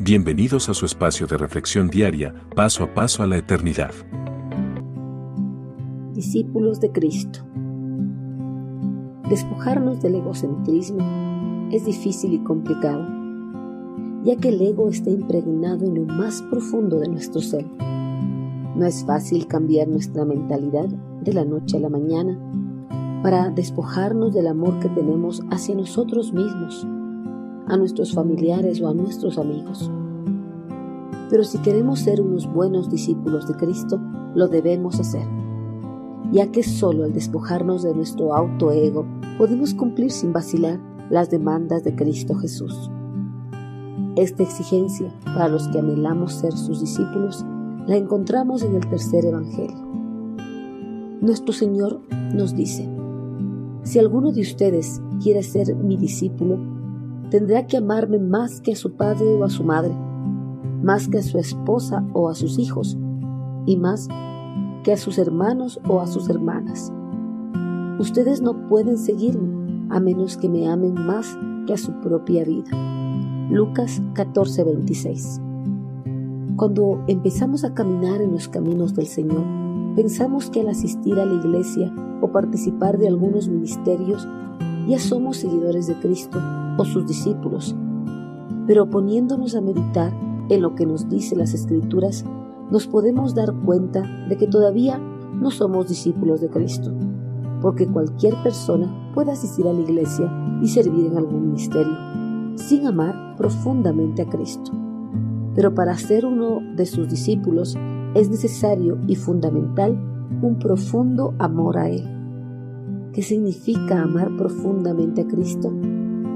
Bienvenidos a su espacio de reflexión diaria, paso a paso a la eternidad. Discípulos de Cristo. Despojarnos del egocentrismo es difícil y complicado, ya que el ego está impregnado en lo más profundo de nuestro ser. No es fácil cambiar nuestra mentalidad de la noche a la mañana para despojarnos del amor que tenemos hacia nosotros mismos a nuestros familiares o a nuestros amigos. Pero si queremos ser unos buenos discípulos de Cristo, lo debemos hacer, ya que solo al despojarnos de nuestro autoego podemos cumplir sin vacilar las demandas de Cristo Jesús. Esta exigencia para los que anhelamos ser sus discípulos la encontramos en el tercer Evangelio. Nuestro Señor nos dice, si alguno de ustedes quiere ser mi discípulo, tendrá que amarme más que a su padre o a su madre, más que a su esposa o a sus hijos, y más que a sus hermanos o a sus hermanas. Ustedes no pueden seguirme a menos que me amen más que a su propia vida. Lucas 14:26 Cuando empezamos a caminar en los caminos del Señor, pensamos que al asistir a la iglesia o participar de algunos ministerios, ya somos seguidores de Cristo o sus discípulos, pero poniéndonos a meditar en lo que nos dice las Escrituras, nos podemos dar cuenta de que todavía no somos discípulos de Cristo, porque cualquier persona puede asistir a la iglesia y servir en algún ministerio, sin amar profundamente a Cristo. Pero para ser uno de sus discípulos es necesario y fundamental un profundo amor a Él. ¿Qué significa amar profundamente a Cristo?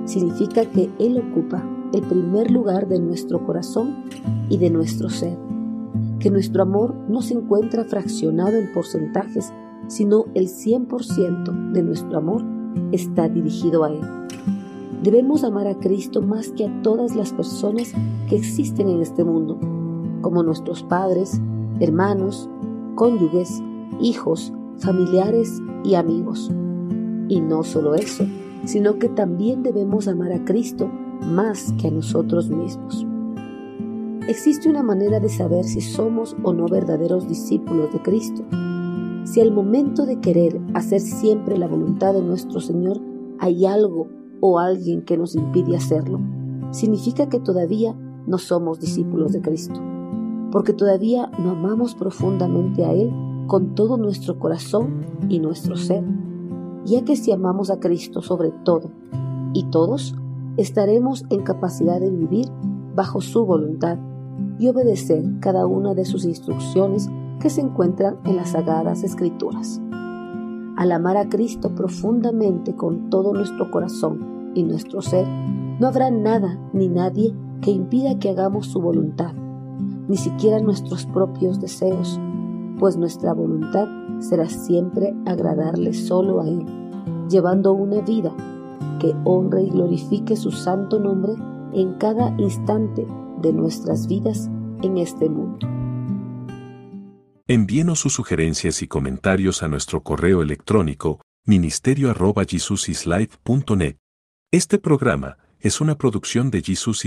Significa que Él ocupa el primer lugar de nuestro corazón y de nuestro ser, que nuestro amor no se encuentra fraccionado en porcentajes, sino el 100% de nuestro amor está dirigido a Él. Debemos amar a Cristo más que a todas las personas que existen en este mundo, como nuestros padres, hermanos, cónyuges, hijos, familiares y amigos. Y no solo eso, sino que también debemos amar a Cristo más que a nosotros mismos. Existe una manera de saber si somos o no verdaderos discípulos de Cristo. Si al momento de querer hacer siempre la voluntad de nuestro Señor hay algo o alguien que nos impide hacerlo, significa que todavía no somos discípulos de Cristo, porque todavía no amamos profundamente a Él con todo nuestro corazón y nuestro ser ya que si amamos a Cristo sobre todo y todos, estaremos en capacidad de vivir bajo su voluntad y obedecer cada una de sus instrucciones que se encuentran en las sagradas escrituras. Al amar a Cristo profundamente con todo nuestro corazón y nuestro ser, no habrá nada ni nadie que impida que hagamos su voluntad, ni siquiera nuestros propios deseos, pues nuestra voluntad será siempre agradarle solo a Él, llevando una vida que honre y glorifique su santo nombre en cada instante de nuestras vidas en este mundo. Envíenos sus sugerencias y comentarios a nuestro correo electrónico ministerio.jesusislife.net. Este programa es una producción de Jesus